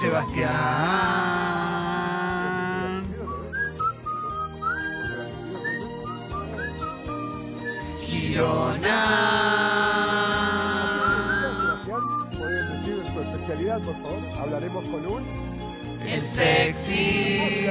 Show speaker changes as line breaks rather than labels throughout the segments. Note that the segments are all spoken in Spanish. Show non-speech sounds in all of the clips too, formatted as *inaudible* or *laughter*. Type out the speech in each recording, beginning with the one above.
Sebastián. Girona.
Sebastián, ¿pueden decir su especialidad, por favor? Hablaremos con un...
El sexy.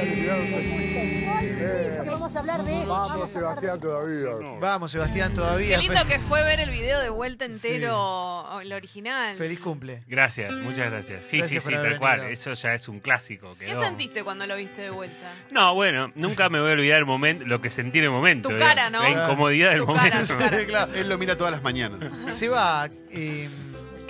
Vamos a hablar de eso.
Vamos, Sebastián, todavía.
Vamos, Sebastián, todavía.
Qué lindo que fue ver el video de vuelta entero, el original.
Feliz cumple.
Gracias, muchas gracias. Sí,
Gracias
sí,
por
sí,
haber
tal cual.
venido.
Eso ya es un clásico.
¿Qué
quedó.
sentiste cuando lo viste de vuelta?
No, bueno, nunca me voy a olvidar el momento, lo que sentí en el momento.
Tu cara, ¿no?
La incomodidad del
Tu cara,
momento.
tu cara.
Claro.
Él lo mira todas las mañanas.
Seba, eh,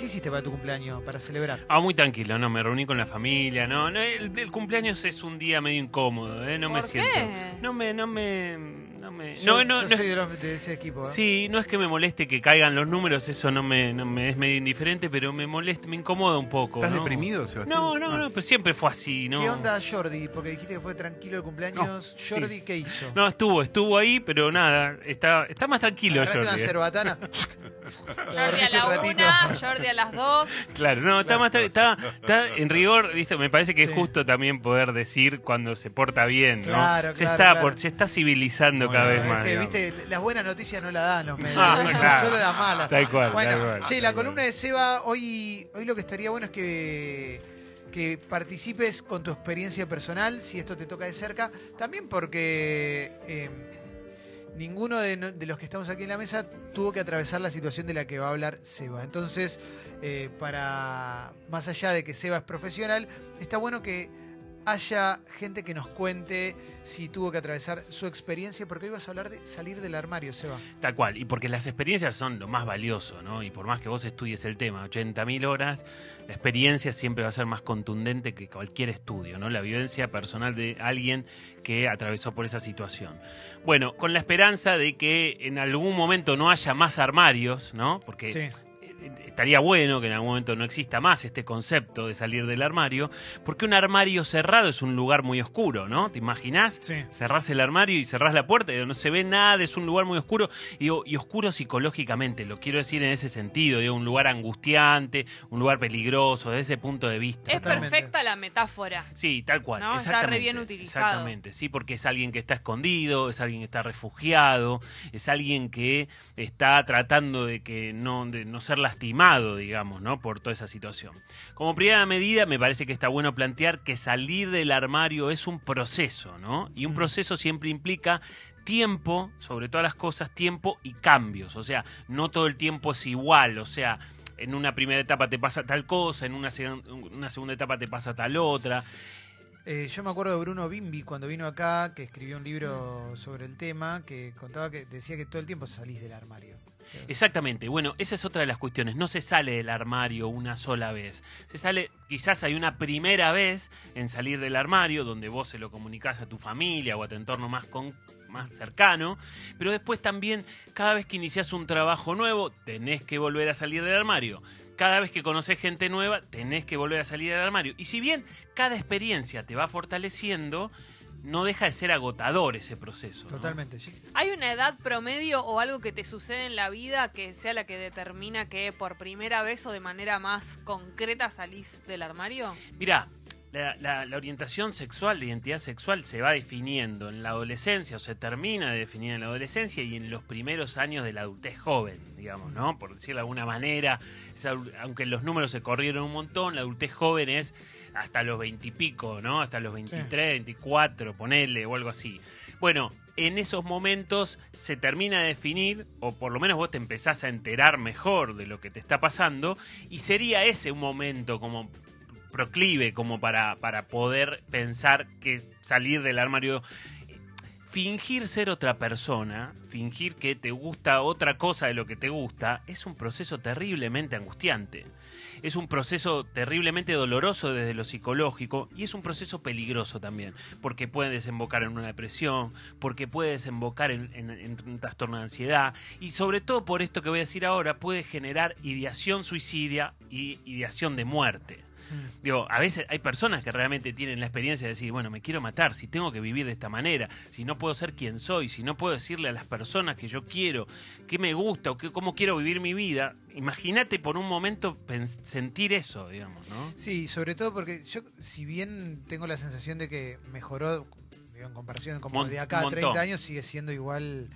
¿qué hiciste para tu cumpleaños? Para celebrar.
Ah, muy tranquilo, no, me reuní con la familia, no, no el, el cumpleaños es un día medio incómodo, ¿eh? no me
¿Por
siento.
qué?
No me, no me, no me,
Yo,
no, no,
yo
no-
soy de, los- de ese equipo. ¿eh?
sí, no es que me moleste que caigan los números, eso no me, no me es medio indiferente, pero me molesta, me incomoda un poco.
¿Estás
¿no?
deprimido, Sebastián?
No, no, no, pero siempre fue así, ¿no?
¿Qué onda Jordi? Porque dijiste que fue tranquilo el cumpleaños.
sí.
Jordi, ¿qué hizo?
No, estuvo, estuvo ahí, pero nada, está, está más tranquilo
Agarraste una
Jordi. ¿eh?
cerbatana. *laughs*
Jordi a la una, Jordi a las dos.
Claro, no, está más está, está en rigor, ¿viste? me parece que
Sí.
es justo también poder decir cuando se porta bien, ¿no?
Claro,
se
claro,
está
claro.
por- se está civilizando cada vez
Es que, viste, las buenas noticias no las dan los medios. *laughs*
Ah, claro.
Solo las malas.
Tal cual,
Bueno,
tal cual,
che, la columna de Seba, hoy, hoy lo que estaría bueno es que, que participes con tu experiencia personal, si esto te toca de cerca. También porque eh, ninguno de, no- de los que estamos aquí en la mesa tuvo que atravesar la situación de la que va a hablar Seba. Entonces, eh, para más allá de que Seba es profesional, está bueno que haya gente que nos cuente si tuvo que atravesar su experiencia, porque hoy vas a hablar de salir del armario, Seba.
Tal cual, y porque las experiencias son lo más valioso, ¿no? Y por más que vos estudies el tema 80.000 horas, la experiencia siempre va a ser más contundente que cualquier estudio, ¿no? La vivencia personal de alguien que atravesó por esa situación. Bueno, con la esperanza de que en algún momento no haya más armarios, ¿no? Porque
Sí.
Estaría bueno que en algún momento no exista más este concepto de salir del armario, porque un armario cerrado es un lugar muy oscuro, ¿no? ¿Te imaginás?
Sí.
Cerrás el armario y cerrás la puerta y no se ve nada, es un lugar muy oscuro y, digo, y oscuro psicológicamente, lo quiero decir en ese sentido, digo, un lugar angustiante, un lugar peligroso, desde ese punto de vista.
Es
Totalmente.
perfecta la metáfora.
Sí, tal cual.
No, está re bien utilizado.
Exactamente, sí, porque es alguien que está escondido, es alguien que está refugiado, es alguien que está tratando de que no, de no ser lastimado, digamos, ¿no? Por toda esa situación. Como primera medida, me parece que está bueno plantear que salir del armario es un proceso, ¿no? Y un proceso siempre implica tiempo, sobre todas las cosas, tiempo y cambios. O sea, no todo el tiempo es igual, o sea, en una primera etapa te pasa tal cosa, en una segunda etapa te pasa tal otra.
Eh, yo me acuerdo de Bruno Bimbi cuando vino acá, que escribió un libro sobre el tema, que contaba que decía que todo el tiempo salís del armario.
Exactamente, bueno, esa es otra de las cuestiones. No se sale del armario una sola vez. Se sale, quizás hay una primera vez en salir del armario, donde vos se lo comunicás a tu familia o a tu entorno más, con, más cercano, pero después también, cada vez que iniciás un trabajo nuevo, tenés que volver a salir del armario. Cada vez que conoces gente nueva, tenés que volver a salir del armario. Y si bien cada experiencia te va fortaleciendo, no deja de ser agotador ese proceso. ¿no?
Totalmente.
¿Hay una edad promedio o algo que te sucede en la vida que sea la que determina que por primera vez o de manera más concreta salís del armario?
Mirá, la, la- la orientación sexual, la identidad sexual se va definiendo en la adolescencia o se termina de definir en la adolescencia y en los primeros años de la adultez joven, digamos, ¿no? Por decirlo de alguna manera, es aunque los números se corrieron un montón, la adultez joven es hasta los veintipico, ¿no? Hasta los 23, 24, ponele o algo así. Bueno, en esos momentos se termina de definir, o por lo menos vos te empezás a enterar mejor de lo que te está pasando, y sería ese un momento como proclive como para, para poder pensar que salir del armario fingir ser otra persona, fingir que te gusta otra cosa de lo que te gusta, es un proceso terriblemente angustiante. Es un proceso terriblemente doloroso desde lo psicológico y es un proceso peligroso también, porque puede desembocar en una depresión, porque puede desembocar en, un trastorno de ansiedad y sobre todo por esto que voy a decir ahora, puede generar ideación suicidia y ideación de muerte.
Mm.
Digo, a veces hay personas que realmente tienen la experiencia de decir, bueno, me quiero matar, si tengo que vivir de esta manera, si no puedo ser quien soy, si no puedo decirle a las personas que yo quiero, qué me gusta o qué, cómo quiero vivir mi vida, imagínate por un momento sentir eso, digamos, ¿no?
Sí, sobre todo porque yo, si bien tengo la sensación de que mejoró, digo, en comparación como
Mon-
de acá a
montón.
30 años, sigue siendo igual,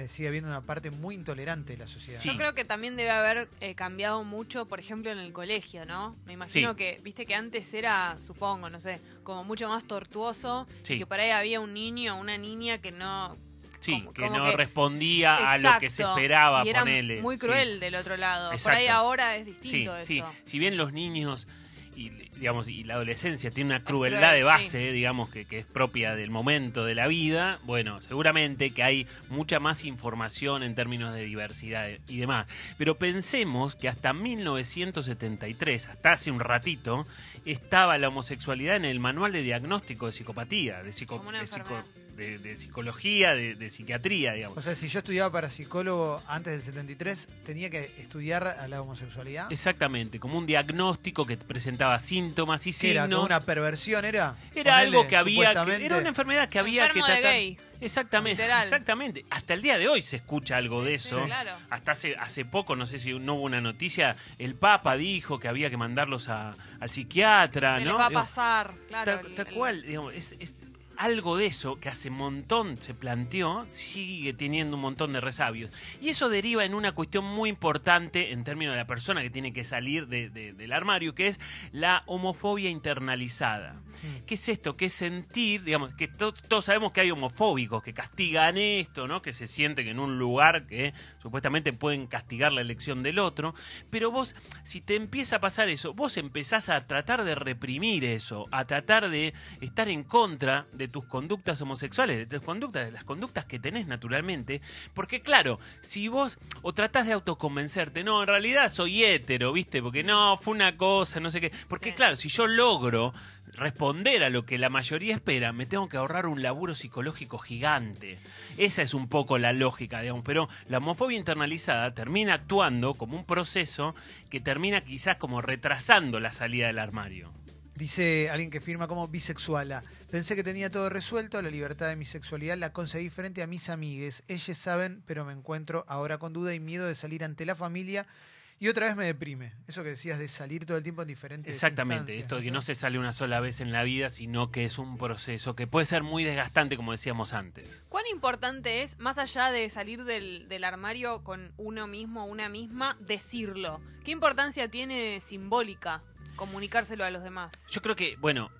eh, sigue habiendo una parte muy intolerante de la sociedad.
Sí.
Yo creo que también debe haber eh, cambiado mucho, por ejemplo, en el colegio, ¿no? Me imagino
Sí.
que, viste que antes era, supongo, no sé, como mucho más tortuoso,
Sí.
y que por ahí había un niño o una niña que no...
Sí,
como-
que
como
no
que-
respondía a lo que se esperaba,
y era
ponele.
muy
Sí.
cruel del otro lado. Por ahí ahora es
Sí,
distinto
sí.
eso.
Si bien los niños y digamos y la adolescencia tiene una
cruel,
crueldad de
sí.
base, digamos que, que es propia del momento de la vida, bueno, seguramente que hay mucha más información en términos de diversidad y demás. Pero pensemos que hasta 1973, hasta hace un ratito, estaba la homosexualidad en el manual de diagnóstico de psicopatía, de, psico- de. De- de psicología, de, de psiquiatría, digamos.
O sea, si yo estudiaba para psicólogo antes del 73, tenía que estudiar a la homosexualidad.
Exactamente, como un diagnóstico que presentaba síntomas y
¿Qué era?
signos.
¿Como una perversión era?
Era
Ponele,
algo que había, que- era una enfermedad que había
Enfermo
que
de
tratar.
gay.
Exactamente,
Literal.
exactamente. Hasta el día de hoy se escucha algo de
Sí,
eso.
claro.
Hasta hace hace poco, no sé si no hubo una noticia, el Papa dijo que había que mandarlos a- al psiquiatra,
Se
¿no?
les va a pasar, claro.
tal,
el-
tal
el-
cual, digamos, es, es algo de eso que hace un montón se planteó, sigue teniendo un montón de resabios. Y eso deriva en una cuestión muy importante en términos de la persona que tiene que salir de- de- del armario, que es la homofobia internalizada. ¿Qué es esto? Que es sentir, digamos, que to- todos sabemos que hay homofóbicos que castigan esto, ¿no? Que se sienten en un lugar que supuestamente pueden castigar la elección del otro. Pero vos, si te empieza a pasar eso, vos empezás a tratar de reprimir eso, a tratar de estar en contra de tus conductas homosexuales, de tus conductas, de las conductas que tenés naturalmente. Porque claro, si vos o tratás de autoconvencerte, no, en realidad soy hétero, ¿viste? Porque no, fue una cosa, no sé qué. Porque
Sí.
claro, si yo logro responder a lo que la mayoría espera, me tengo que ahorrar un laburo psicológico gigante. Esa es un poco la lógica, digamos, pero la homofobia internalizada termina actuando como un proceso que termina quizás como retrasando la salida del armario.
Dice alguien que firma como bisexuala. Pensé que tenía todo resuelto, la libertad de mi sexualidad la conseguí frente a mis amigues. Ellos saben, pero me encuentro ahora con duda y miedo de salir ante la familia y otra vez me deprime. Eso que decías de salir todo el tiempo en diferentes
Exactamente, esto de que no se sale una sola vez en la vida, sino que es un proceso que puede ser muy desgastante, como decíamos antes.
¿Cuán importante es, más allá de salir del, del armario con uno mismo o una misma, decirlo? ¿Qué importancia tiene simbólica comunicárselo a los demás?
Yo creo que, bueno,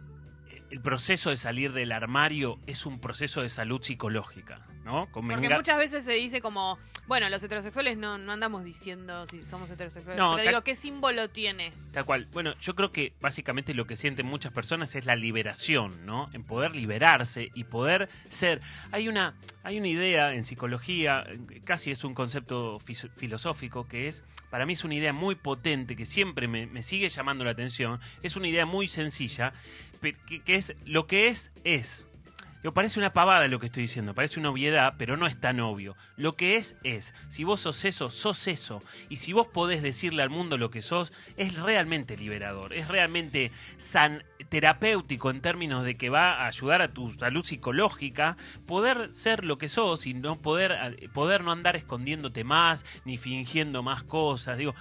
el proceso de salir del armario es un proceso de salud psicológica, ¿no?
Porque muchas veces se dice como, bueno, los heterosexuales no, no andamos diciendo si somos heterosexuales.
No,
pero digo, ¿qué símbolo tiene?
Tal cual. Bueno, yo creo que básicamente lo que sienten muchas personas es la liberación, ¿no? En poder liberarse y poder ser. Hay una, hay una idea en psicología, casi es un concepto filosófico, que es, para mí es una idea muy potente, que siempre me, me sigue llamando la atención. Es una idea muy sencilla, que, que es lo que es, es. Digo, parece una pavada lo que estoy diciendo, parece una obviedad, pero no es tan obvio. Lo que es, es. Si vos sos eso, sos eso. Y si vos podés decirle al mundo lo que sos, es realmente liberador, es realmente san terapéutico en términos de que va a ayudar a tu salud psicológica, poder ser lo que sos y no poder, poder no andar escondiéndote más, ni fingiendo más cosas. Digo,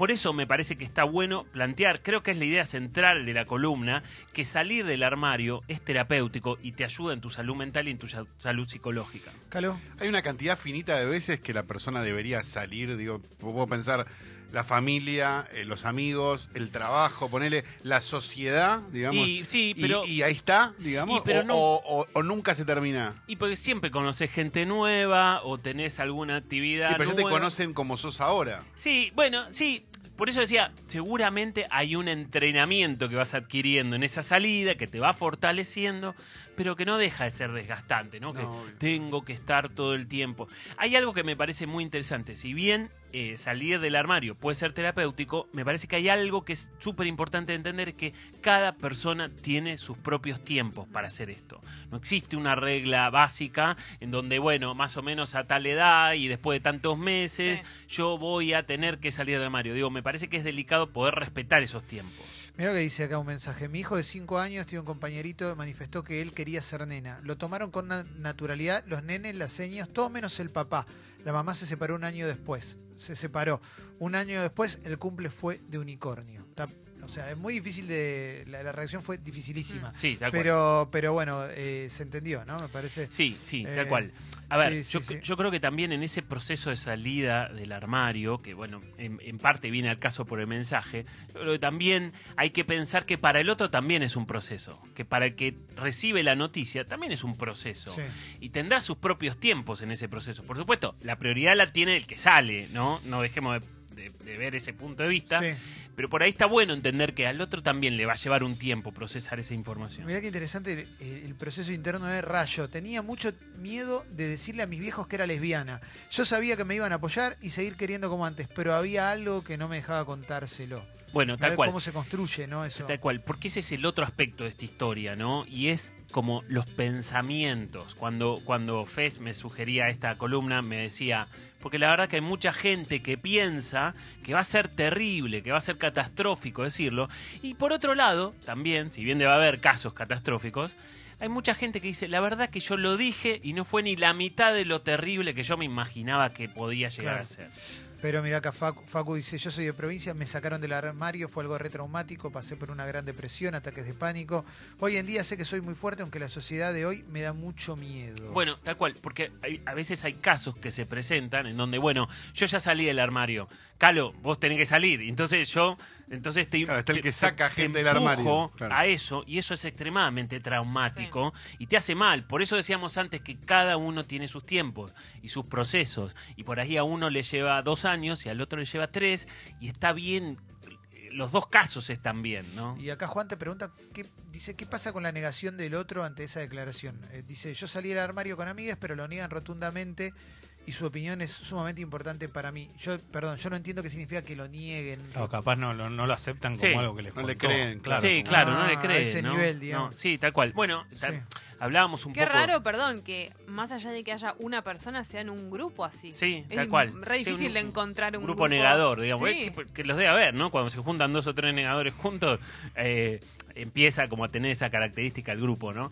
por eso me parece que está bueno plantear, creo que es la idea central de la columna, que salir del armario es terapéutico y te ayuda en tu salud mental y en tu sa- salud psicológica.
Caló.
Hay una cantidad finita de veces que la persona debería salir, digo, puedo pensar la familia, eh, los amigos, el trabajo, ponerle la sociedad, digamos.
Y sí, pero...
y, ahí está, digamos,
Y, pero
o,
no-
o- o- o nunca se termina.
Y porque siempre conoces gente nueva o tenés alguna actividad
Y pero ya te
nueva.
conocen como sos ahora.
Sí, bueno, sí. Por eso decía, seguramente hay un entrenamiento que vas adquiriendo en esa salida que te va fortaleciendo, pero que no deja de ser desgastante, ¿no?
No,
que
obvio.
tengo que estar todo el tiempo. Hay algo que me parece muy interesante. Si bien eh, salir del armario puede ser terapéutico, me parece que hay algo que es súper importante de entender, que cada persona tiene sus propios tiempos para hacer esto. No existe una regla básica en donde, bueno, más o menos a tal edad y después de tantos meses,
Sí.
yo voy a tener que salir del armario. Digo, me parece que es delicado poder respetar esos tiempos.
Mira lo que dice acá un mensaje. Mi hijo de 5 años tiene un compañerito manifestó que él quería ser nena. Lo tomaron con na- naturalidad los nenes, las señas, todo menos el papá. La mamá se separó un año después. Se separó. Un año después el cumple fue de unicornio. Está- o sea, es muy difícil de... La, la reacción fue dificilísima.
Sí, tal cual.
Pero, pero bueno, eh, se entendió, ¿no? Me parece.
Sí, sí,
Eh,
tal cual. A ver,
sí,
yo,
sí.
yo creo que también en ese proceso de salida del armario, que bueno, en, en parte viene al caso por el mensaje, yo creo que también hay que pensar que para el otro también es un proceso, que para el que recibe la noticia también es un proceso. Y tendrá sus propios tiempos en ese proceso. Por supuesto, la prioridad la tiene el que sale, ¿no? No dejemos de, de- de ver ese punto de vista.
Sí.
Pero por ahí está bueno entender que al otro también le va a llevar un tiempo procesar esa información.
Mirá qué interesante el, el proceso interno de Rayo. Tenía mucho miedo de decirle a mis viejos que era lesbiana. Yo sabía que me iban a apoyar y seguir queriendo como antes, pero había algo que no me dejaba contárselo.
Bueno,
A
tal
ver
cual.
¿Cómo se construye, no? Eso.
Tal cual, porque ese es el otro aspecto de esta historia, ¿no? Y es como los pensamientos. Cuando, cuando Fez me sugería esta columna, me decía, porque la verdad que hay mucha gente que piensa que va a ser terrible, que va a ser catastrófico decirlo. Y por otro lado, también, si bien debe haber casos catastróficos, hay mucha gente que dice, la verdad que yo lo dije y no fue ni la mitad de lo terrible que yo me imaginaba que podía llegar
Claro.
a ser.
Pero mira acá Facu, Facu dice, yo soy de provincia, me sacaron del armario, fue algo retraumático, pasé por una gran depresión, ataques de pánico. Hoy en día sé que soy muy fuerte, aunque la sociedad de hoy me da mucho miedo.
Bueno, tal cual, porque hay- a veces hay casos que se presentan en donde, bueno, yo ya salí del armario. Calo, vos tenés que salir. Entonces yo, entonces te,
Claro, está el
te-
que saca
te
gente del
empujo
armario, claro.
a eso y eso es extremadamente traumático y te hace mal. Por eso decíamos antes que cada uno tiene sus tiempos y sus procesos y por ahí a uno le lleva dos años y al otro le lleva tres y está bien. Los dos casos están bien, ¿no?
Y acá Juan te pregunta, ¿qué, dice, ¿qué pasa con la negación del otro ante esa declaración? Eh, dice, yo salí del armario con amigas, pero lo niegan rotundamente y su opinión es sumamente importante para mí. Yo, perdón, yo no entiendo qué significa que lo nieguen.
O capaz no, lo- no lo aceptan como
Sí.
algo que les
No le creen, claro.
sí, claro, no le
a
cree.
ese
¿no?
nivel,
No,
digamos.
sí, tal cual. Bueno,
Sí.
hablábamos un
Qué
poco.
raro, perdón, que más allá de que haya una persona, sean un grupo así.
Sí,
es
tal cual.
re
Sí,
difícil
un-
de encontrar un
grupo negador, digamos.
Sí.
Que, que los debe haber, ¿no? Cuando se juntan dos o tres negadores juntos, eh, empieza como a tener esa característica el grupo, ¿no?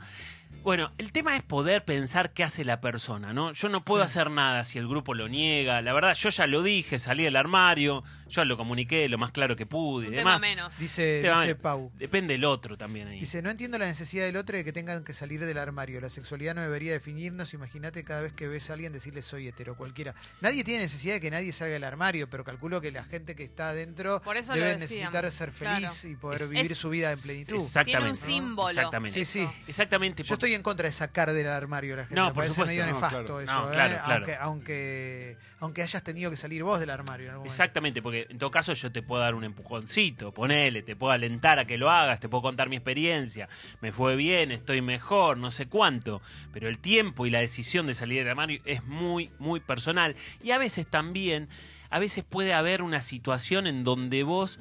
Bueno, el tema es poder pensar qué hace la persona, ¿no? Yo no puedo
Sí.
hacer nada si el grupo lo niega. La verdad, yo ya lo dije, salí del armario, yo lo comuniqué lo más claro que pude y
Un tema
demás.
menos.
Dice. Pau.
Depende del otro también ahí.
Dice, no entiendo la necesidad del otro de que tengan que salir del armario. La sexualidad no debería definirnos. Imagínate cada vez que ves a alguien decirle soy hetero, cualquiera. Nadie tiene necesidad de que nadie salga del armario, pero calculo que la gente que está adentro
Por eso lo
debe necesitar ser feliz
claro.
y poder
Es-
vivir
es-
su vida en plenitud.
Exactamente.
Tiene un
¿no?
símbolo.
Exactamente.
Sí, sí.
Exactamente.
Yo estoy en contra de sacar del armario a la gente.
No,
Me
por
parece
supuesto,
medio
no,
nefasto
claro.
eso,
No,
¿eh?
claro, claro.
Aunque, aunque, aunque hayas tenido que salir vos del armario en algún momento.
Exactamente, porque en todo caso yo te puedo dar un empujoncito, ponele, te puedo alentar a que lo hagas, te puedo contar mi experiencia, me fue bien, estoy mejor, no sé cuánto, pero el tiempo y la decisión de salir del armario es muy, muy personal. Y a veces también, a veces puede haber una situación en donde vos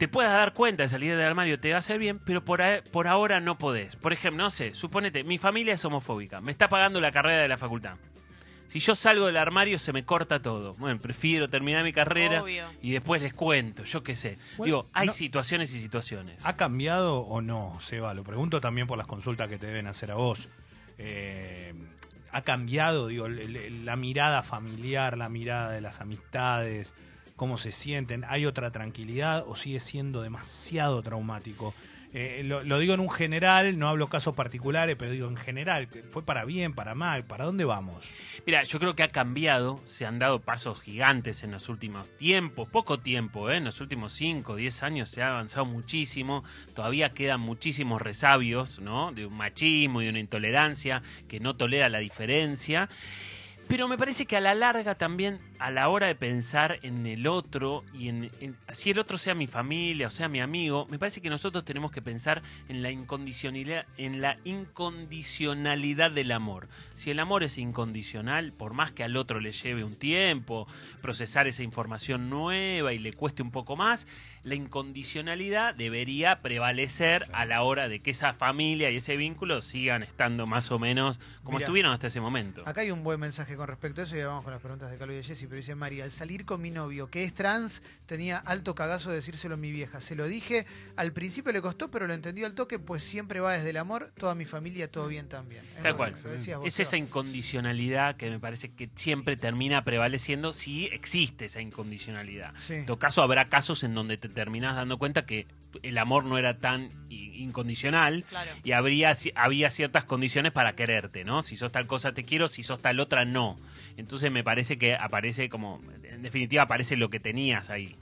te puedas dar cuenta de salir del armario, te va a hacer bien, pero por, a- por ahora no podés. Por ejemplo, no sé, suponete, mi familia es homofóbica, me está pagando la carrera de la facultad. Si yo salgo del armario se me corta todo. Bueno, prefiero terminar mi carrera
Obvio.
y después les cuento, yo qué sé.
Bueno,
Digo, hay
no-
situaciones y situaciones.
¿Ha cambiado o no, Seba? Lo pregunto también por las consultas que te deben hacer a vos. Eh, ¿Ha cambiado, digo, la mirada familiar, la mirada de las amistades? ¿Cómo se sienten? ¿Hay otra tranquilidad o sigue siendo demasiado traumático? Eh, lo, digo en un general, no hablo casos particulares, pero digo en general, ¿fue para bien, para mal? ¿Para dónde vamos?
Mira, yo creo que ha cambiado, se han dado pasos gigantes en los últimos tiempos, poco tiempo, ¿eh? en los últimos 5 o 10 años se ha avanzado muchísimo, todavía quedan muchísimos resabios, ¿no? De un machismo y de una intolerancia que no tolera la diferencia. Pero me parece que a la larga también, a la hora de pensar en el otro y en, en- si el otro sea mi familia o sea mi amigo, me parece que nosotros tenemos que pensar en la incondicionalidad, en la incondicionalidad del amor. Si el amor es incondicional, por más que al otro le lleve un tiempo procesar esa información nueva y le cueste un poco más, la incondicionalidad debería prevalecer a la hora de que esa familia y ese vínculo sigan estando más o menos como
Mirá.
estuvieron hasta ese momento.
Acá hay un buen mensaje con respecto a eso y vamos con las preguntas de Carlos y de Jessy, pero dice María, al salir con mi novio, que es trans, tenía alto cagazo de decírselo a mi vieja. Se lo dije, al principio le costó, pero lo entendió al toque, pues siempre va desde el amor, toda mi familia, todo bien también. Es
Tal cual.
lo decías vos,
Es esa incondicionalidad que me parece que siempre termina prevaleciendo si existe esa incondicionalidad.
Sí.
En todo caso, habrá casos en donde te terminás dando cuenta que el amor no era tan incondicional
Claro.
y habría, había ciertas condiciones para quererte, ¿no? Si sos tal cosa te quiero, si sos tal otra no. Entonces me parece que aparece como, en definitiva aparece lo que tenías ahí.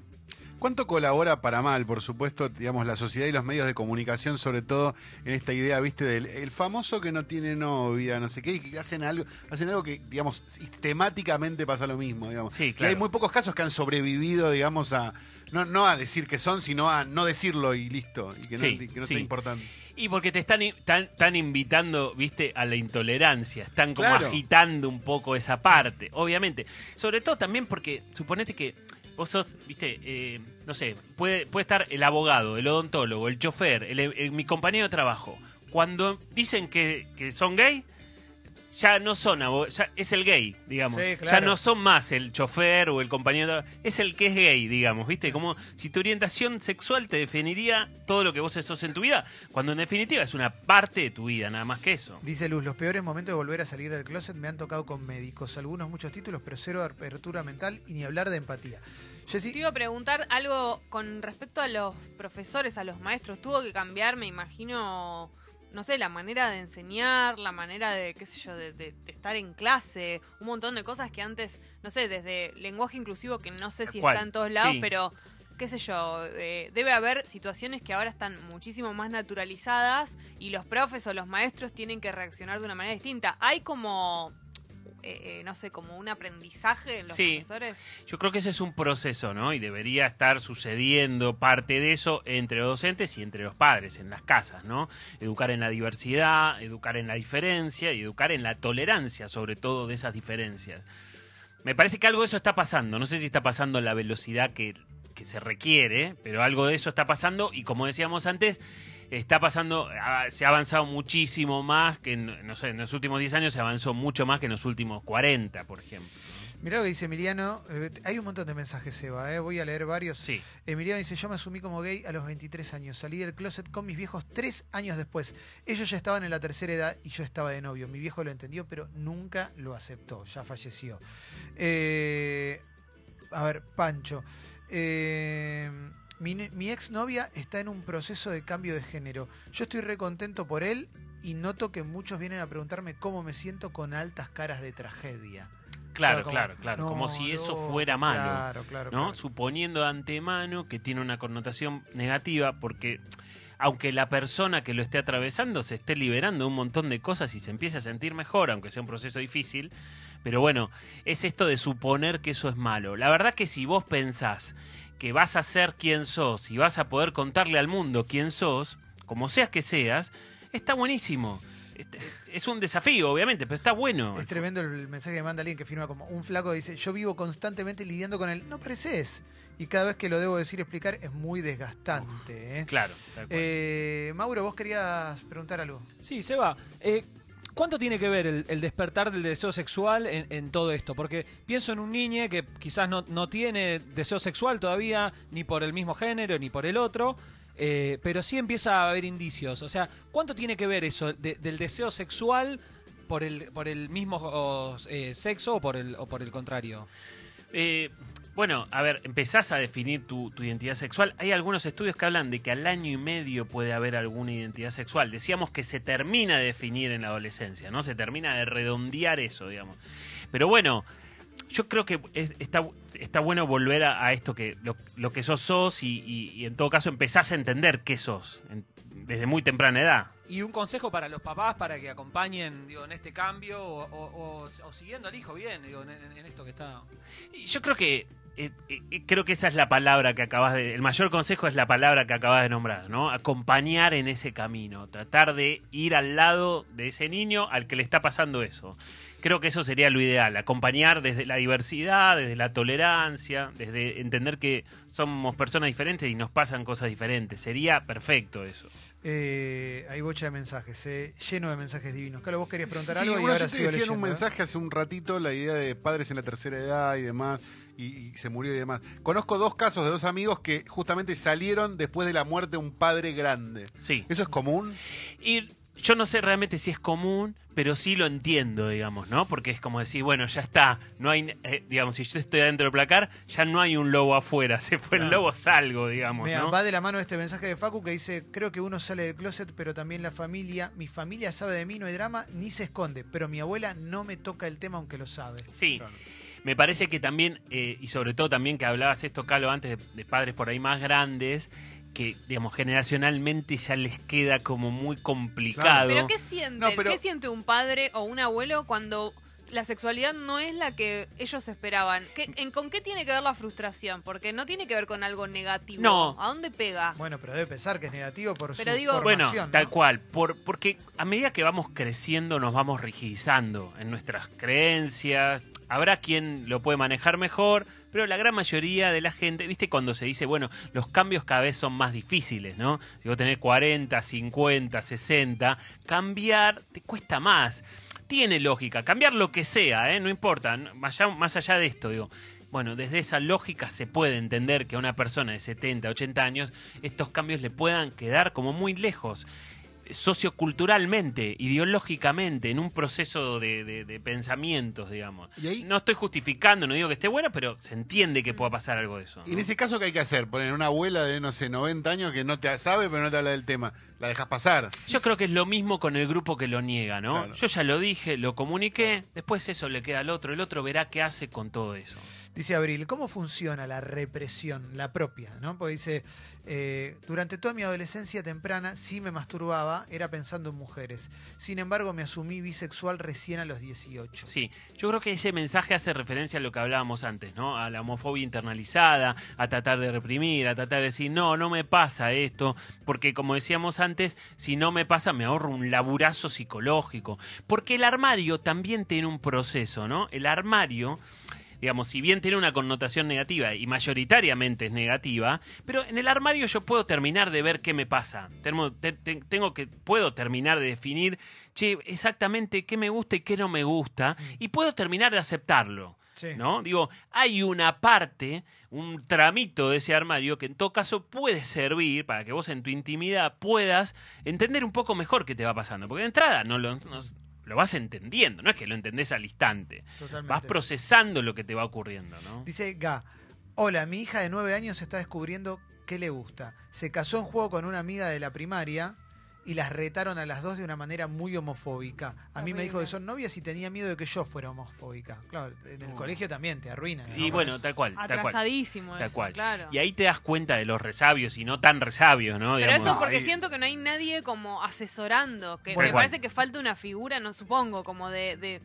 ¿Cuánto colabora para mal, por supuesto, digamos, la sociedad y los medios de comunicación, sobre todo en esta idea, viste, del el famoso que no tiene novia, no sé qué, y que hacen algo, hacen algo que, digamos, sistemáticamente pasa lo mismo, digamos.
Sí,
Y
claro.
hay muy pocos casos que han sobrevivido, digamos, a no, no a decir que son, sino a no decirlo y listo, y que no,
Sí,
y que no
sí.
sea importante.
Y porque te están, están, están invitando, viste, a la intolerancia, están como
Claro.
agitando un poco esa parte, obviamente. Sobre todo también porque, suponete que vos sos, viste, eh, no sé, puede, puede estar el abogado, el odontólogo, el chofer, el- el- mi compañero de trabajo. Cuando dicen que, que son gay, ya no son ya es el gay, digamos.
Sí,
Ya
claro.
no son más el chofer o el compañero de trabajo, es el que es gay, digamos, ¿viste? Como si tu orientación sexual te definiría todo lo que vos sos en tu vida, cuando en definitiva es una parte de tu vida, nada más que eso.
Dice Luz, los peores momentos de volver a salir del closet me han tocado con médicos, algunos muchos títulos, pero cero apertura mental y ni hablar de empatía. Jessy,
Te iba a preguntar algo con respecto a los profesores, a los maestros. Tuvo que cambiar, me imagino, no sé, la manera de enseñar, la manera de, qué sé yo, de, de- de estar en clase, un montón de cosas que antes, no sé, desde lenguaje inclusivo, que no sé si está en todos lados,
Sí.
pero qué sé yo, eh, debe haber situaciones que ahora están muchísimo más naturalizadas y los profes o los maestros tienen que reaccionar de una manera distinta. Hay como... eh, eh, no sé, como un aprendizaje en los
Sí.
profesores.
Yo creo que ese es un proceso, ¿no? Y debería estar sucediendo parte de eso entre los docentes y entre los padres, en las casas, ¿no? Educar en la diversidad, educar en la diferencia y educar en la tolerancia, sobre todo de esas diferencias. Me parece que algo de eso está pasando. No sé si está pasando en la velocidad que, que se requiere, pero algo de eso está pasando y como decíamos antes, está pasando, se ha avanzado muchísimo más que, en, no sé, en los últimos 10 años se avanzó mucho más que en los últimos 40, por ejemplo.
mirá lo que dice Emiliano. eh, hay un montón de mensajes, Seba, eh, voy a leer varios.
Sí.
Emiliano dice, yo me asumí como gay a los 23 años. Salí del closet con mis viejos tres años después. Ellos ya estaban en la tercera edad y yo estaba de novio. Mi viejo lo entendió, pero nunca lo aceptó. Ya falleció. Eh, a ver, Pancho. Eh, mi, exnovia está en un proceso de cambio de género. Yo estoy recontento por él y noto que muchos vienen a preguntarme cómo me siento con altas caras de tragedia.
Claro,
como,
claro, claro.
no,
como si eso
no,
fuera malo.
Claro, claro.
¿no?
claro.
Suponiendo de antemano que tiene una connotación negativa, porque aunque la persona que lo esté atravesando se esté liberando de un montón de cosas y se empiece a sentir mejor, aunque sea un proceso difícil, pero bueno, es esto de suponer que eso es malo. La verdad que si vos pensás que vas a ser quien sos y vas a poder contarle al mundo quién sos, como seas que seas, está buenísimo. Este- Es un desafío, obviamente, pero está bueno.
Es tremendo el mensaje que manda alguien que firma como un flaco dice, yo vivo constantemente lidiando con él. No pareces. Y cada vez que lo debo decir explicar es muy desgastante. ¿eh?
Claro. tal cual.
Eh, Mauro, vos querías preguntar algo.
Sí, Seba. Eh, ¿Cuánto tiene que ver el, despertar del deseo sexual en, todo esto? Porque pienso en un niño que quizás no, no tiene deseo sexual todavía, ni por el mismo género, ni por el otro, eh, pero sí empieza a haber indicios. O sea, ¿cuánto tiene que ver eso de- del deseo sexual por el, por el mismo eh, sexo o por el, o por el contrario?
Eh, bueno, a ver, empezás a definir tu, tu identidad sexual. Hay algunos estudios que hablan de que al año y medio puede haber alguna identidad sexual. Decíamos que se termina de definir en la adolescencia, ¿no? Se termina de redondear eso, digamos. Pero bueno, yo creo que es- está, está bueno volver a, a esto que lo, lo que sos sos y, y- y en todo caso empezás a entender qué sos en- desde muy temprana edad.
Y un consejo para los papás para que acompañen digo, en este cambio o, o- o- o siguiendo al hijo bien digo, en, en- en esto que está.
Y Yo creo que eh, eh, creo que esa es la palabra que acabas de el mayor consejo es la palabra que acabas de nombrar, ¿no? Acompañar en ese camino, tratar de ir al lado de ese niño al que le está pasando eso. creo que eso sería lo ideal, acompañar desde la diversidad, desde la tolerancia, desde entender que somos personas diferentes y nos pasan cosas diferentes. Sería perfecto eso.
Eh, hay bocha de mensajes, eh, lleno de mensajes divinos. Carlos, vos querías preguntar
Sí,
algo y
bueno,
ahora
yo te
sigo
decía en un
¿eh?
mensaje hace un ratito la idea de padres en la tercera edad y demás, y, y se murió y demás. Conozco dos casos de dos amigos que justamente salieron después de la muerte de un padre grande.
Sí.
¿Eso es común?
Y yo no sé realmente si es común, pero sí lo entiendo, digamos, ¿no? Porque es como decir, bueno, ya está, no hay, eh, digamos, si yo estoy adentro del placar, ya no hay un lobo afuera, *laughs* se fue el lobo, salgo, digamos,
Mira,
¿no?
va de la mano este mensaje de Facu que dice, creo que uno sale del closet, pero también la familia, mi familia sabe de mí, no hay drama, ni se esconde, pero mi abuela no me toca el tema aunque lo sabe.
Sí. Me parece que también, eh, y sobre todo también que hablabas esto, Calo, antes de, de padres por ahí más grandes, que, digamos, generacionalmente ya les queda como muy complicado.
¿Pero qué siente?
No, pero-
¿Qué siente un padre o un abuelo cuando la sexualidad no es la que ellos esperaban? ¿Qué- en, ¿Con qué tiene que ver la frustración? Porque no tiene que ver con algo negativo.
No.
¿A dónde pega?
Bueno, pero debe pensar que es negativo por
Pero
su
digo-
Bueno,
formación.
tal
¿no?
cual, por, porque a medida que vamos creciendo nos vamos rigidizando en nuestras creencias. Habrá quien lo puede manejar mejor, pero la gran mayoría de la gente, viste, cuando se dice, bueno, los cambios cada vez son más difíciles, ¿no? Si vos tenés 40, 50, 60, cambiar te cuesta más. Tiene lógica, cambiar lo que sea, ¿eh? No importa, más allá, más allá de esto, digo. Bueno, desde esa lógica se puede entender que a una persona de 70, 80 años estos cambios le puedan quedar como muy lejos socioculturalmente, ideológicamente, en un proceso de, de- de pensamientos, digamos.
Ahí-
No estoy justificando, no digo que esté bueno, pero se entiende que pueda pasar algo de eso.
Y en ese caso, ¿qué hay que hacer? Poner una abuela de, no sé, 90 años que no te sabe, pero no te habla del tema. ¿La dejas pasar?
Yo creo que es lo mismo con el grupo que lo niega, ¿no?
Claro.
Yo ya lo dije, lo comuniqué, después eso le queda al otro, el otro verá qué hace con todo eso.
Dice Abril, ¿cómo funciona la represión, la propia? ¿no? Porque dice, eh, durante toda mi adolescencia temprana sí me masturbaba, era pensando en mujeres. Sin embargo, me asumí bisexual recién a los 18.
Sí, yo creo que ese mensaje hace referencia a lo que hablábamos antes, ¿no? A la homofobia internalizada, a tratar de reprimir, a tratar de decir, no, no me pasa esto, porque como decíamos antes, si no me pasa me ahorro un laburazo psicológico. Porque el armario también tiene un proceso, ¿no? El armario digamos, si bien tiene una connotación negativa y mayoritariamente es negativa, pero en el armario yo puedo terminar de ver qué me pasa. Tengo, te- te- tengo que, puedo terminar de definir, che, exactamente qué me gusta y qué no me gusta, y puedo terminar de aceptarlo.
Sí.
¿No? Digo, hay una parte, un tramito de ese armario que en todo caso puede servir para que vos en tu intimidad puedas entender un poco mejor qué te va pasando. Porque de entrada no lo, no- lo vas entendiendo, no es que lo entendés al instante.
Totalmente.
Vas procesando lo que te va ocurriendo, ¿no?
Dice Ga, hola, mi hija de 9 años está descubriendo qué le gusta. Se casó en juego con una amiga de la primaria y las retaron a las dos de una manera muy homofóbica. A mí me dijo que son novias y tenía miedo de que yo fuera homofóbica. Claro, en el colegio también te arruinan. ¿no?
Y bueno, tal cual, tal cual.
Atrasadísimo
Tal
eso,
cual.
claro.
Y ahí te das cuenta de los resabios y no tan resabios, ¿no?
Pero
Digamos.
eso porque
ahí-
siento que no hay nadie como asesorando, que me
cual.
parece que falta una figura, no supongo, como de- de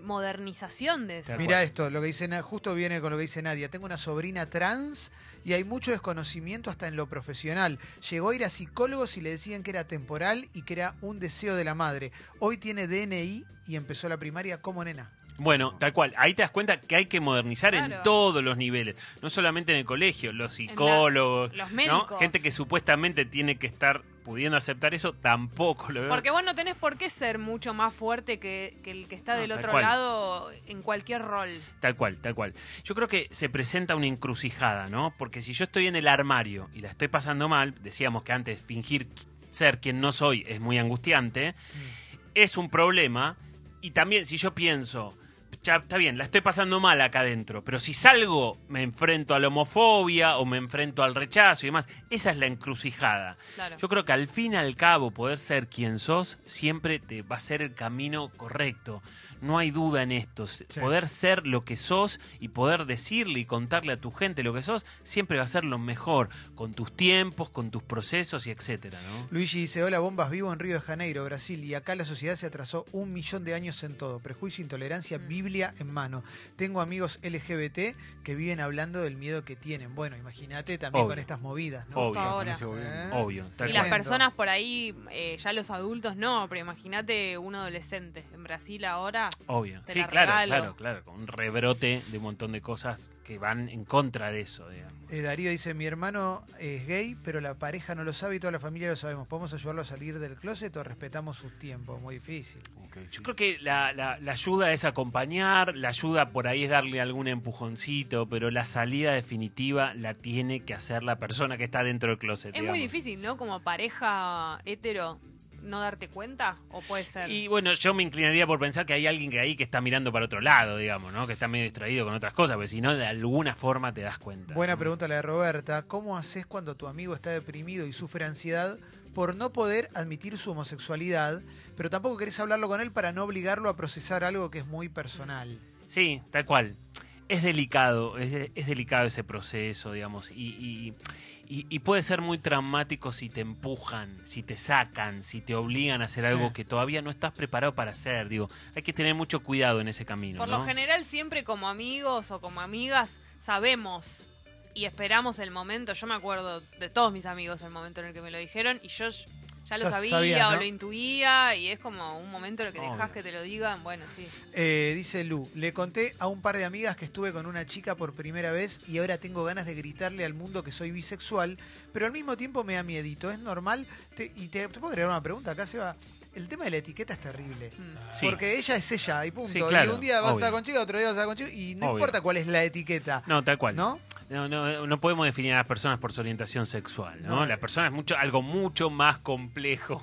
modernización de eso.
Mira esto, lo que dice justo viene con lo que dice Nadia. Tengo una sobrina trans y hay mucho desconocimiento hasta en lo profesional. Llegó a ir a psicólogos y le decían que era temporal y que era un deseo de la madre. Hoy tiene DNI y empezó la primaria como nena.
Bueno, tal cual. Ahí te das cuenta que hay que modernizar en todos los niveles. No solamente en el colegio, los psicólogos,
los
¿no?
médicos.
gente que supuestamente tiene que estar pudiendo aceptar eso, tampoco lo veo.
Porque vos no tenés por qué ser mucho más fuerte que, que el que está
No,
del otro
cual.
lado en cualquier rol.
Tal cual, tal cual. Yo creo que se presenta una encrucijada, ¿no? Porque si yo estoy en el armario y la estoy pasando mal, decíamos que antes fingir ser quien no soy es muy angustiante, es un problema. Y también si yo pienso, ya está bien, la estoy pasando mal acá adentro, pero si salgo me enfrento a la homofobia o me enfrento al rechazo y demás, esa es la encrucijada.
Claro.
Yo creo que al fin y al cabo poder ser quien sos siempre te va a ser el camino correcto. No hay duda en esto.
Sí.
Poder ser lo que sos y poder decirle y contarle a tu gente lo que sos siempre va a ser lo mejor, con tus tiempos, con tus procesos y etcétera, ¿no?
Luigi dice, hola bombas, vivo en Río de Janeiro, Brasil, y acá la sociedad se atrasó un millón de años en todo. Prejuicio, intolerancia, Biblia Biblia en mano. Tengo amigos LGBT que viven hablando del miedo que tienen. Bueno, imagínate también
Obvio.
con estas movidas, ¿no?
Obvio.
ahora.
¿Eh?
Obvio. tal
Y las personas por ahí, eh, ya los adultos no, pero imagínate un adolescente. En Brasil ahora,
Obvio.
Te
Sí,
la
claro,
regalo.
claro, claro. Con un rebrote de un montón de cosas que van en contra de eso, digamos.
Eh, Darío dice, mi hermano es gay, pero la pareja no lo sabe y toda la familia lo sabemos. ¿Podemos ayudarlo a salir del closet o respetamos sus tiempos? Muy difícil.
Yo creo que la, la- la ayuda es acompañar, la ayuda por ahí es darle algún empujoncito, pero la salida definitiva la tiene que hacer la persona que está dentro del closet.
es muy difícil, ¿no? Como pareja hetero, no darte cuenta, o puede ser.
Y bueno, yo me inclinaría por pensar que hay alguien que ahí que está mirando para otro lado, digamos, ¿no? Que está medio distraído con otras cosas, porque si no, de alguna forma te das cuenta.
Buena
¿no?
pregunta la de Roberta. ¿Cómo haces cuando tu amigo está deprimido y sufre ansiedad por no poder admitir su homosexualidad, pero tampoco querés hablarlo con él para no obligarlo a procesar algo que es muy personal?
Sí, tal cual. Es delicado, es, de- es delicado ese proceso, digamos, y, y- y- y puede ser muy traumático si te empujan, si te sacan, si te obligan a hacer
Sí.
algo que todavía no estás preparado para hacer. Digo, hay que tener mucho cuidado en ese camino.
Por
¿no?
lo general, siempre como amigos o como amigas, sabemos y esperamos el momento. Yo me acuerdo de todos mis amigos el momento en el que me lo dijeron y yo ya lo
Ya
sabía
sabías,
o lo intuía y es como un momento en el que
Obvio.
dejas que te lo digan. Bueno, sí.
Eh, dice Lu, le conté a un par de amigas que estuve con una chica por primera vez y ahora tengo ganas de gritarle al mundo que soy bisexual, pero al mismo tiempo me da miedito. ¿Es normal? Te- y te, te puedo agregar una pregunta acá, Seba. El tema de la etiqueta es terrible.
Mm.
Sí.
Porque ella es ella y punto.
Sí, claro,
y un día vas a estar
obvio.
con chica, otro día vas a estar con chico y no
Obvio.
importa cuál es la etiqueta.
No, tal cual.
¿No?
No, no, no podemos definir a las personas por su orientación sexual, ¿no?
No.
La persona es mucho, algo mucho más complejo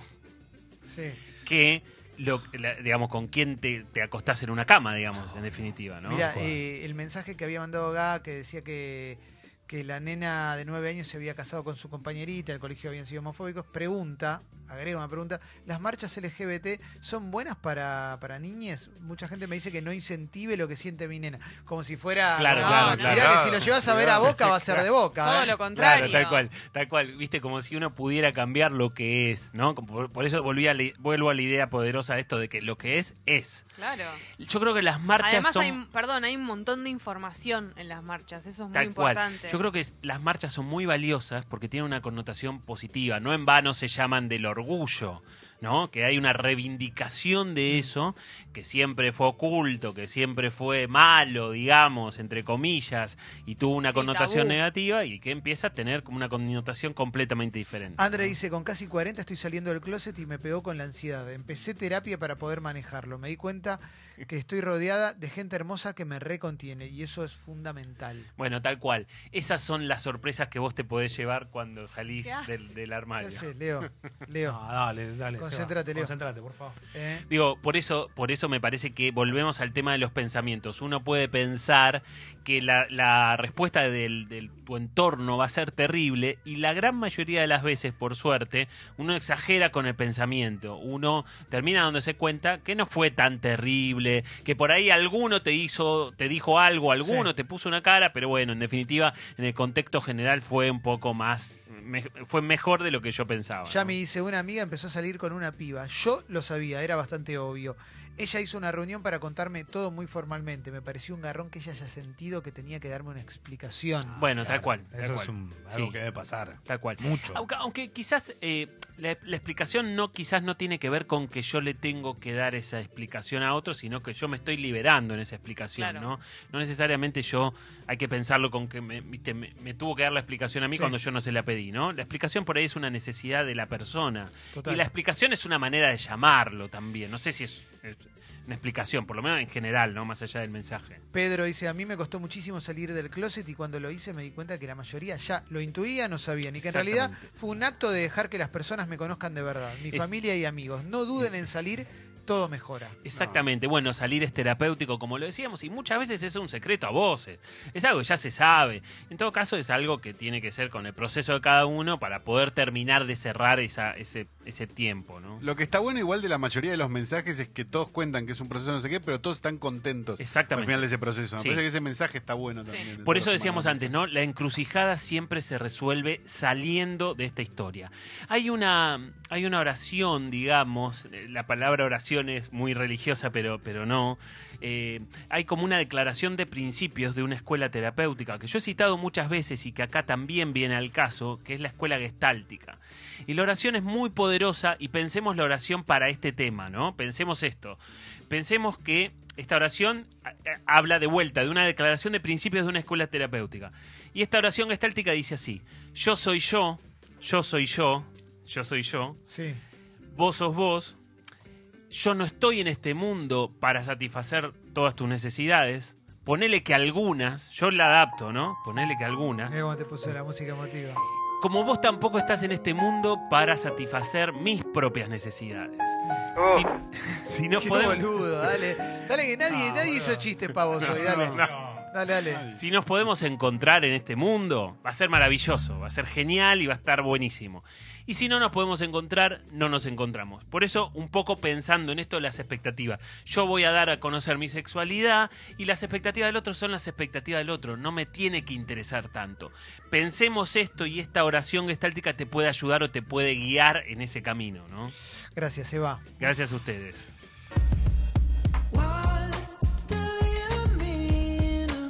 Sí.
que lo, la- digamos, con quién te, te acostás en una cama, digamos, en definitiva, ¿no?
Mira, eh, el mensaje que había mandado Gá que decía que, que la nena de nueve años se había casado con su compañerita, el colegio habían sido homofóbicos, pregunta, agrega una pregunta, ¿las marchas LGBT son buenas para, para niñes? Mucha gente me dice que no incentive lo que siente mi nena, como si fuera...
Claro,
claro,
"Ah, mirá
claro.
que si lo llevas a ver a Boca va a ser de Boca.
Todo
¿eh?".
lo contrario.
Claro, tal cual, tal cual. Viste, como si uno pudiera cambiar lo que es, ¿no? Por, por eso volví a la- vuelvo a la idea poderosa de esto de que lo que es, es.
Claro.
Yo creo que las marchas
Además,
son...
hay, perdón, hay un montón de información en las marchas. Eso es muy
Tal cual.
importante.
Yo creo que las marchas son muy valiosas porque tienen una connotación positiva. No en vano se llaman del orgullo, ¿no? Que hay una reivindicación
Mm.
de eso que siempre fue oculto, que siempre fue malo, digamos, entre comillas, y tuvo una
Sí,
connotación
tabú.
negativa y que empieza a tener como una connotación completamente diferente.
André dice, con casi 40 estoy saliendo del closet y me pegó con la ansiedad. Empecé terapia para poder manejarlo. Me di cuenta que estoy rodeada de gente hermosa que me recontiene y eso es fundamental.
Bueno, tal cual. Esas son las sorpresas que vos te podés llevar cuando salís del, del armario.
Sé, Leo, Leo. *laughs*
No, dale, dale.
Concéntrate, Leo.
Concéntrate, por favor.
¿eh?
Digo, por eso, por eso me parece que volvemos al tema de los pensamientos. Uno puede pensar que la, la respuesta del, del- tu entorno va a ser terrible y la gran mayoría de las veces, por suerte, uno exagera con el pensamiento. Uno termina dándose cuenta que no fue tan terrible, que por ahí alguno te hizo, te dijo algo, alguno
Sí.
te puso una cara, pero bueno, en definitiva, en el contexto general fue un poco más, me- fue mejor de lo que yo pensaba.
Ya
¿no?
me dice, una amiga empezó a salir con una piba. Yo lo sabía, era bastante obvio. Ella hizo una reunión para contarme todo muy formalmente. Me pareció un garrón que ella haya sentido que tenía que darme una explicación.
Bueno, tal cual. tal
Eso
cual.
es un- algo
Sí.
que debe pasar.
Tal cual.
Mucho.
Aunque, aunque quizás eh, la, la explicación no quizás no tiene que ver con que yo le tengo que dar esa explicación a otro, sino que yo me estoy liberando en esa explicación,
Claro.
¿no? No necesariamente yo hay que pensarlo con que me, viste, me, me tuvo que dar la explicación a mí
Sí.
cuando yo no se la pedí, ¿no? La explicación por ahí es una necesidad de la persona.
Total.
Y la explicación es una manera de llamarlo también. No sé si es, es una explicación, por lo menos en general, ¿no? Más allá del mensaje.
Pedro dice, a mí me costó muchísimo salir del closet y cuando lo hice me di cuenta que la mayoría ya lo intuía, no sabían. Y que en realidad fue un acto de dejar que las personas me conozcan de verdad. Mi
Es-
familia y amigos. No duden en salir, todo mejora.
Exactamente, bueno, salir es terapéutico, como lo decíamos, y muchas veces es un secreto a voces. Es algo que ya se sabe. En todo caso, es algo que tiene que ser con el proceso de cada uno para poder terminar de cerrar esa, ese, ese tiempo, ¿no?
Lo que está bueno igual de la mayoría de los mensajes es que todos cuentan que es un proceso no sé qué, pero todos están contentos
Exactamente.
al final de ese proceso. Me
Sí.
parece que ese mensaje está bueno también.
Por eso decíamos antes, ¿no? La encrucijada siempre se resuelve saliendo de esta historia. Hay una, hay una oración, digamos, eh, la palabra oración oración es muy religiosa, pero, pero no. Eh, hay como una declaración de principios de una escuela terapéutica que yo he citado muchas veces y que acá también viene al caso, que es la escuela gestáltica. Y la oración es muy poderosa y pensemos la oración para este tema, ¿no? Pensemos esto. Pensemos que esta oración eh, habla de vuelta de una declaración de principios de una escuela terapéutica. Y esta oración gestáltica dice así: Yo soy yo, yo soy yo, yo soy yo,
Sí.
vos sos vos, yo no estoy en este mundo para satisfacer todas tus necesidades. Ponele que algunas, yo la adapto, ¿no? Ponele que algunas.
Mira cómo te puse la música emotiva.
Como vos tampoco estás en este mundo para satisfacer mis propias necesidades. Si, *laughs* si no
Qué
podemos,
boludo, dale. Dale que nadie, nadie hizo chistes pavos hoy, dale. *laughs* Dale, dale.
si nos podemos encontrar en este mundo, va a ser maravilloso, va a ser genial y va a estar buenísimo. Y si no nos podemos encontrar, no nos encontramos. Por eso, un poco pensando en esto, las expectativas. Yo voy a dar a conocer mi sexualidad y las expectativas del otro son las expectativas del otro. No me tiene que interesar tanto. Pensemos esto y esta oración gestáltica te puede ayudar o te puede guiar en ese camino, ¿no?
Gracias, Eva.
Gracias a ustedes.